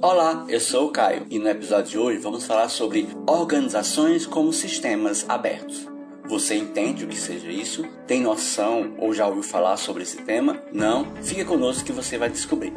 Olá, eu sou o Caio e no episódio de hoje vamos falar sobre organizações como sistemas abertos. Você entende o que seja isso? Tem noção ou já ouviu falar sobre esse tema? Não? Fica conosco que você vai descobrir.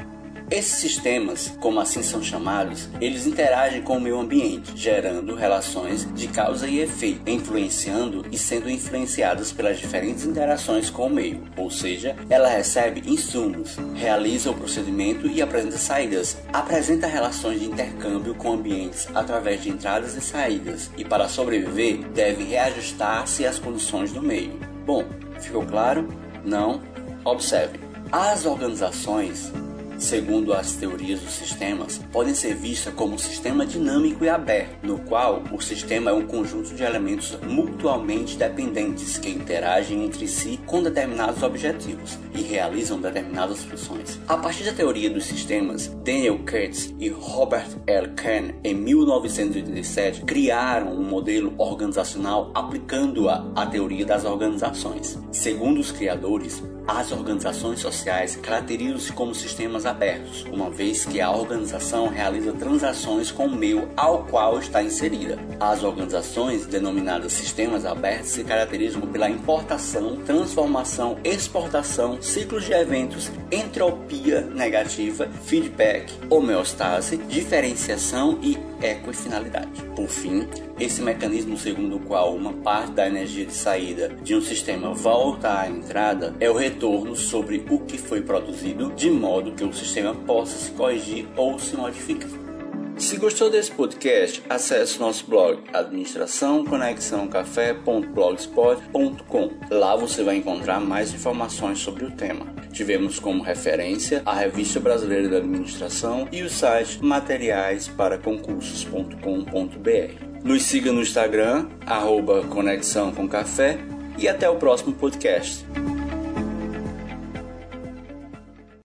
Esses sistemas, como assim são chamados, eles interagem com o meio ambiente, gerando relações de causa e efeito, influenciando e sendo influenciadas pelas diferentes interações com o meio, ou seja, ela recebe insumos, realiza o procedimento e apresenta saídas, apresenta relações de intercâmbio com ambientes através de entradas e saídas, e para sobreviver deve reajustar-se às condições do meio. Bom, ficou claro? Não? Observe. As organizações segundo as teorias dos sistemas, podem ser vistas como um sistema dinâmico e aberto, no qual o sistema é um conjunto de elementos mutuamente dependentes que interagem entre si com determinados objetivos e realizam determinadas funções. A partir da teoria dos sistemas, Daniel Kurtz e Robert L. Kern, em 1987, criaram um modelo organizacional aplicando-a à teoria das organizações. Segundo os criadores, as organizações sociais caracterizam-se como sistemas abertos, uma vez que a organização realiza transações com o meio ao qual está inserida. As organizações, denominadas sistemas abertos, se caracterizam pela importação, transformação, exportação, ciclos de eventos, entropia negativa, feedback, homeostase, diferenciação e equifinalidade. Por fim, esse mecanismo segundo o qual uma parte da energia de saída de um sistema volta à entrada é o retorno sobre o que foi produzido, de modo que o sistema possa se corrigir ou se modificar. Se gostou desse podcast, acesse nosso blog administraçãoconexãocafé.blogspot.com. Lá você vai encontrar mais informações sobre o tema. Tivemos como referência a Revista Brasileira da Administração e o site materiaisparaconcursos.com.br. Nos siga no Instagram, arroba Conexão com Café, e até o próximo podcast.